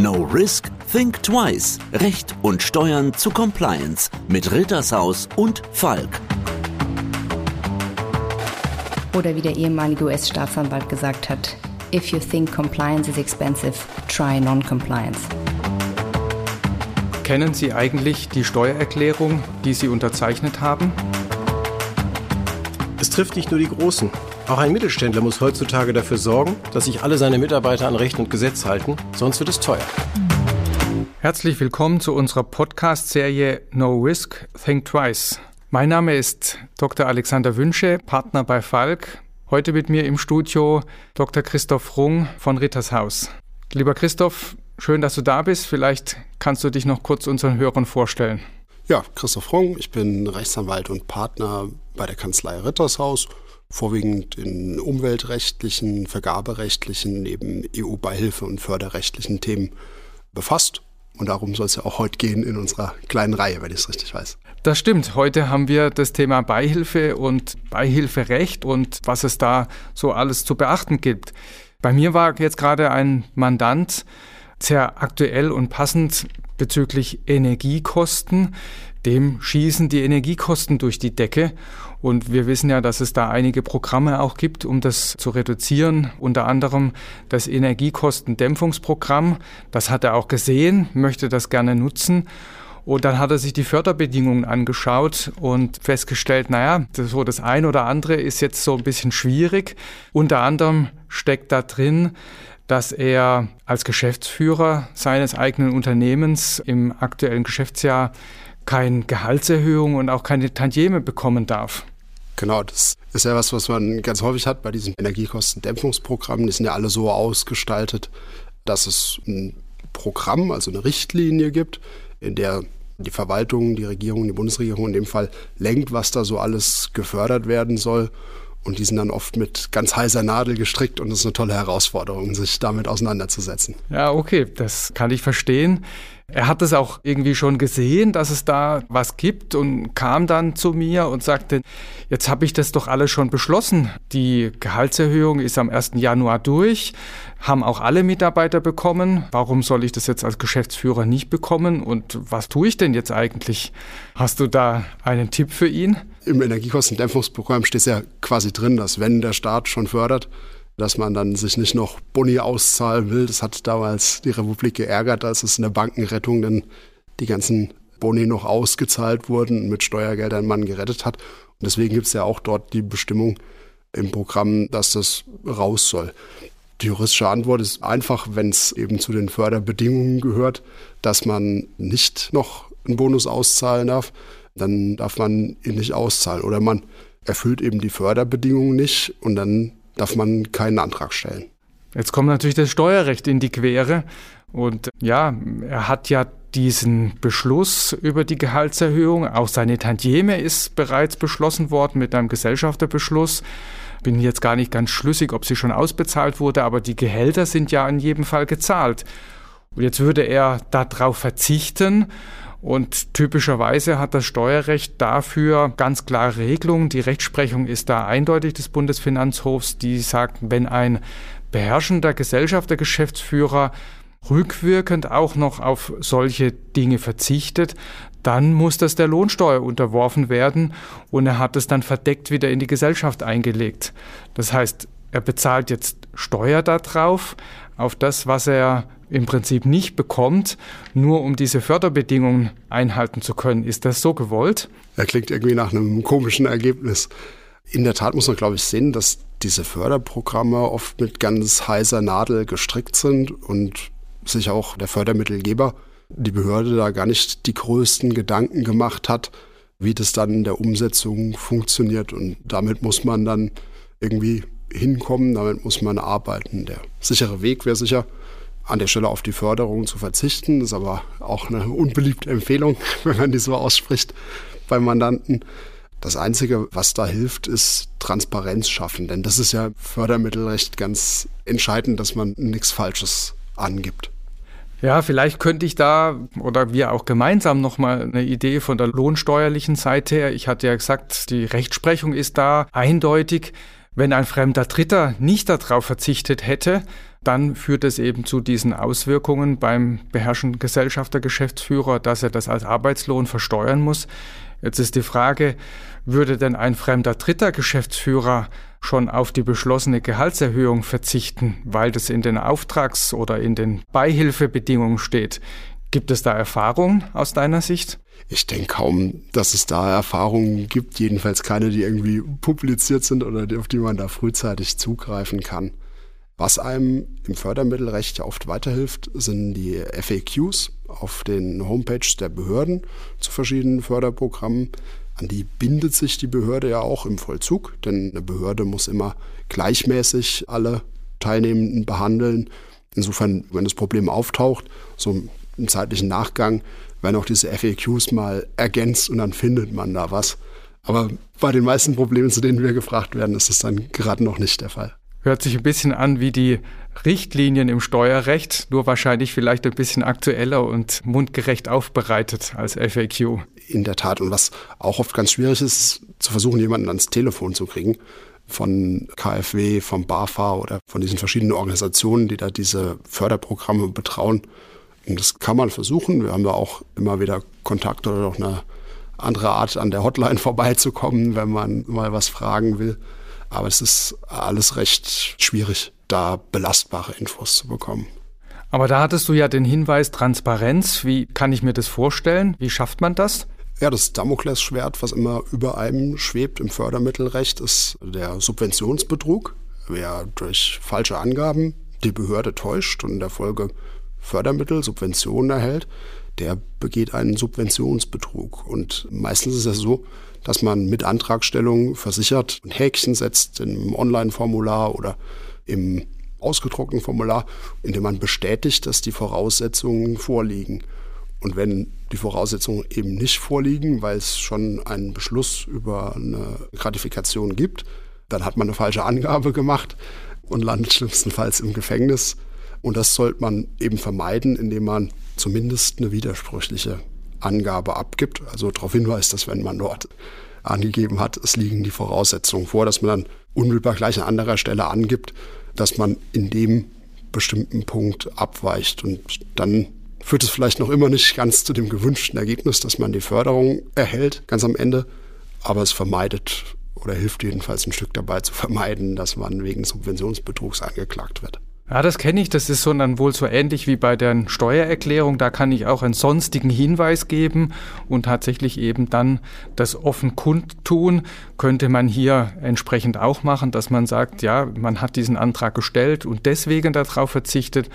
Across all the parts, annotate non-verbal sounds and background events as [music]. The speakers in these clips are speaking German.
No Risk, Think Twice. Recht und Steuern zu Compliance mit Rittershaus und Falk. Oder wie der ehemalige US-Staatsanwalt gesagt hat, If you think compliance is expensive, try non-compliance. Kennen Sie eigentlich die Steuererklärung, die Sie unterzeichnet haben? Es trifft nicht nur die Großen. Auch ein Mittelständler muss heutzutage dafür sorgen, dass sich alle seine Mitarbeiter an Recht und Gesetz halten, sonst wird es teuer. Herzlich willkommen zu unserer Podcast-Serie No Risk, Think Twice. Mein Name ist Dr. Alexander Wünsche, Partner bei Falk Heute mit mir im Studio Dr. Christoph Rung von Rittershaus. Lieber Christoph, schön, dass du da bist. Vielleicht kannst du dich noch kurz unseren Hörern vorstellen. Ja, Christoph Rung, ich bin Rechtsanwalt und Partner bei der Kanzlei Rittershaus, vorwiegend in umweltrechtlichen, vergaberechtlichen, eben EU-Beihilfe und förderrechtlichen Themen befasst. Und darum soll es ja auch heute gehen in unserer kleinen Reihe, wenn ich es richtig weiß. Das stimmt. Heute haben wir das Thema Beihilfe und Beihilferecht und was es da so alles zu beachten gibt. Bei mir war jetzt gerade ein Mandant sehr aktuell und passend bezüglich Energiekosten. Dem schießen die Energiekosten durch die Decke. Und wir wissen ja, dass es da einige Programme auch gibt, um das zu reduzieren. Unter anderem das Energiekostendämpfungsprogramm. Das hat er auch gesehen, möchte das gerne nutzen. Und dann hat er sich die Förderbedingungen angeschaut und festgestellt, naja, das, so das eine oder andere ist jetzt so ein bisschen schwierig. Unter anderem steckt da drin, dass er als Geschäftsführer seines eigenen Unternehmens im aktuellen Geschäftsjahr keine Gehaltserhöhung und auch keine Tantieme bekommen darf. Genau, das ist ja was, was man ganz häufig hat bei diesen Energiekostendämpfungsprogrammen. Die sind ja alle so ausgestaltet, dass es ein Programm, also eine Richtlinie gibt, in der die Verwaltung, die Regierung, die Bundesregierung in dem Fall lenkt, was da so alles gefördert werden soll. Und die sind dann oft mit ganz heißer Nadel gestrickt und es ist eine tolle Herausforderung, sich damit auseinanderzusetzen. Ja, okay, das kann ich verstehen. Er hat es auch irgendwie schon gesehen, dass es da was gibt und kam dann zu mir und sagte, jetzt habe ich das doch alles schon beschlossen. Die Gehaltserhöhung ist am 1. Januar durch, haben auch alle Mitarbeiter bekommen. Warum soll ich das jetzt als Geschäftsführer nicht bekommen und was tue ich denn jetzt eigentlich? Hast du da einen Tipp für ihn? Im Energiekostendämpfungsprogramm steht es ja quasi drin, dass wenn der Staat schon fördert, dass man dann sich nicht noch Boni auszahlen will. Das hat damals die Republik geärgert, als es in der Bankenrettung dann die ganzen Boni noch ausgezahlt wurden und mit Steuergeldern man gerettet hat. Und deswegen gibt es ja auch dort die Bestimmung im Programm, dass das raus soll. Die juristische Antwort ist einfach, wenn es eben zu den Förderbedingungen gehört, dass man nicht noch einen Bonus auszahlen darf, dann darf man ihn nicht auszahlen. Oder man erfüllt eben die Förderbedingungen nicht und dann darf man keinen Antrag stellen. Jetzt kommt natürlich das Steuerrecht in die Quere. Und ja, er hat ja diesen Beschluss über die Gehaltserhöhung, auch seine Tantieme ist bereits beschlossen worden mit einem Gesellschafterbeschluss. Bin jetzt gar nicht ganz schlüssig, ob sie schon ausbezahlt wurde, aber die Gehälter sind ja in jedem Fall gezahlt. Und jetzt würde er darauf verzichten und typischerweise hat das Steuerrecht dafür ganz klare Regelungen. Die Rechtsprechung ist da eindeutig des Bundesfinanzhofs, die sagt, wenn ein beherrschender Gesellschaft, der Geschäftsführer, rückwirkend auch noch auf solche Dinge verzichtet, dann muss das der Lohnsteuer unterworfen werden und er hat es dann verdeckt wieder in die Gesellschaft eingelegt. Das heißt, er bezahlt jetzt Steuer darauf, auf das, was er im Prinzip nicht bekommt, nur um diese Förderbedingungen einhalten zu können. Ist das so gewollt? Er klingt irgendwie nach einem komischen Ergebnis. In der Tat muss man, glaube ich, sehen, dass diese Förderprogramme oft mit ganz heißer Nadel gestrickt sind und sich auch der Fördermittelgeber, die Behörde da gar nicht die größten Gedanken gemacht hat, wie das dann in der Umsetzung funktioniert. Und damit muss man dann irgendwie hinkommen, damit muss man arbeiten. Der sichere Weg wäre sicher, an der Stelle auf die Förderung zu verzichten. Das ist aber auch eine unbeliebte Empfehlung, [laughs] wenn man die so ausspricht beim Mandanten. Das Einzige, was da hilft, ist Transparenz schaffen. Denn das ist ja Fördermittelrecht ganz entscheidend, dass man nichts Falsches angibt. Ja, vielleicht könnte ich da oder wir auch gemeinsam nochmal eine Idee von der lohnsteuerlichen Seite her. Ich hatte ja gesagt, die Rechtsprechung ist da eindeutig. Wenn ein fremder Dritter nicht darauf verzichtet hätte, dann führt es eben zu diesen Auswirkungen beim beherrschenden Gesellschafter, Geschäftsführer, dass er das als Arbeitslohn versteuern muss. Jetzt ist die Frage, würde denn ein fremder dritter Geschäftsführer schon auf die beschlossene Gehaltserhöhung verzichten, weil das in den Auftrags- oder in den Beihilfebedingungen steht? Gibt es da Erfahrungen aus deiner Sicht? Ich denke kaum, dass es da Erfahrungen gibt, jedenfalls keine, die irgendwie publiziert sind oder auf die man da frühzeitig zugreifen kann. Was einem im Fördermittelrecht ja oft weiterhilft, sind die FAQs auf den Homepages der Behörden zu verschiedenen Förderprogrammen. An die bindet sich die Behörde ja auch im Vollzug, denn eine Behörde muss immer gleichmäßig alle Teilnehmenden behandeln. Insofern, wenn das Problem auftaucht, so im zeitlichen Nachgang werden auch diese FAQs mal ergänzt und dann findet man da was. Aber bei den meisten Problemen, zu denen wir gefragt werden, ist das dann gerade noch nicht der Fall. Hört sich ein bisschen an wie die Richtlinien im Steuerrecht, nur wahrscheinlich vielleicht ein bisschen aktueller und mundgerecht aufbereitet als FAQ. In der Tat. Und was auch oft ganz schwierig ist, zu versuchen, jemanden ans Telefon zu kriegen von KfW, vom BAFA oder von diesen verschiedenen Organisationen, die da diese Förderprogramme betrauen. Und das kann man versuchen. Wir haben da auch immer wieder Kontakt oder noch eine andere Art an der Hotline [laughs] vorbeizukommen, wenn man mal was fragen will. Aber es ist alles recht schwierig, da belastbare Infos zu bekommen. Aber da hattest du ja den Hinweis Transparenz. Wie kann ich mir das vorstellen? Wie schafft man das? Ja, das Damoklesschwert, was immer über einem schwebt im Fördermittelrecht, ist der Subventionsbetrug. Wer durch falsche Angaben die Behörde täuscht und in der Folge Fördermittel, Subventionen erhält, der begeht einen Subventionsbetrug. Und meistens ist es so, dass man mit Antragstellung versichert ein Häkchen setzt im Online-Formular oder im ausgedruckten Formular, in dem man bestätigt, dass die Voraussetzungen vorliegen. Und wenn die Voraussetzungen eben nicht vorliegen, weil es schon einen Beschluss über eine Gratifikation gibt, dann hat man eine falsche Angabe gemacht und landet schlimmstenfalls im Gefängnis. Und das sollte man eben vermeiden, indem man zumindest eine widersprüchliche Angabe abgibt, also darauf hinweist, dass wenn man dort angegeben hat, es liegen die Voraussetzungen vor, dass man dann unmittelbar gleich an anderer Stelle angibt, dass man in dem bestimmten Punkt abweicht. Und dann führt es vielleicht noch immer nicht ganz zu dem gewünschten Ergebnis, dass man die Förderung erhält, ganz am Ende, aber es vermeidet oder hilft jedenfalls ein Stück dabei zu vermeiden, dass man wegen Subventionsbetrugs angeklagt wird. Ja, das kenne ich. Das ist so dann wohl so ähnlich wie bei der Steuererklärung. Da kann ich auch einen sonstigen Hinweis geben und tatsächlich eben dann das offen kundtun. Könnte man hier entsprechend auch machen, dass man sagt, ja, man hat diesen Antrag gestellt und deswegen darauf verzichtet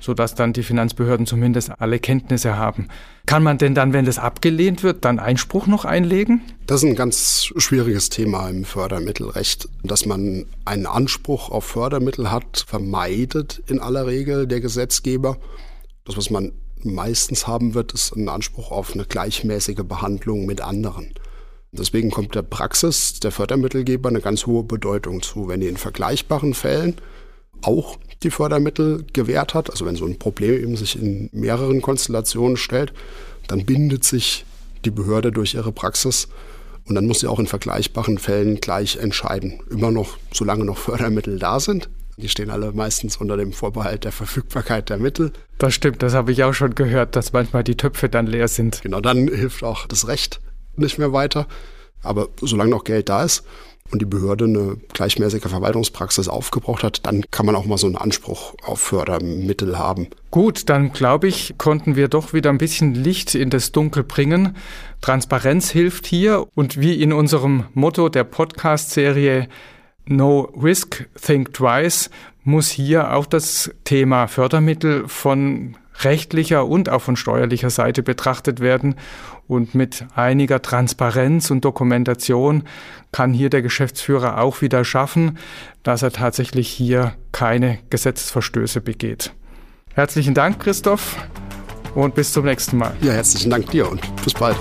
sodass dann die Finanzbehörden zumindest alle Kenntnisse haben. Kann man denn dann, wenn das abgelehnt wird, dann Einspruch noch einlegen? Das ist ein ganz schwieriges Thema im Fördermittelrecht. Dass man einen Anspruch auf Fördermittel hat, vermeidet in aller Regel der Gesetzgeber. Das, was man meistens haben wird, ist ein Anspruch auf eine gleichmäßige Behandlung mit anderen. Deswegen kommt der Praxis der Fördermittelgeber eine ganz hohe Bedeutung zu. Wenn die in vergleichbaren Fällen auch die Fördermittel gewährt hat. Also wenn so ein Problem eben sich in mehreren Konstellationen stellt, dann bindet sich die Behörde durch ihre Praxis und dann muss sie auch in vergleichbaren Fällen gleich entscheiden. Immer noch, solange noch Fördermittel da sind. Die stehen alle meistens unter dem Vorbehalt der Verfügbarkeit der Mittel. Das stimmt, das habe ich auch schon gehört, dass manchmal die Töpfe dann leer sind. Genau, dann hilft auch das Recht nicht mehr weiter. Aber solange noch Geld da ist, und die Behörde eine gleichmäßige Verwaltungspraxis aufgebraucht hat, dann kann man auch mal so einen Anspruch auf Fördermittel haben. Gut, dann glaube ich, konnten wir doch wieder ein bisschen Licht in das Dunkel bringen. Transparenz hilft hier und wie in unserem Motto der Podcast-Serie No Risk, Think Twice muss hier auch das Thema Fördermittel von rechtlicher und auch von steuerlicher Seite betrachtet werden. Und mit einiger Transparenz und Dokumentation kann hier der Geschäftsführer auch wieder schaffen, dass er tatsächlich hier keine Gesetzesverstöße begeht. Herzlichen Dank, Christoph, und bis zum nächsten Mal. Ja, herzlichen Dank dir und bis bald.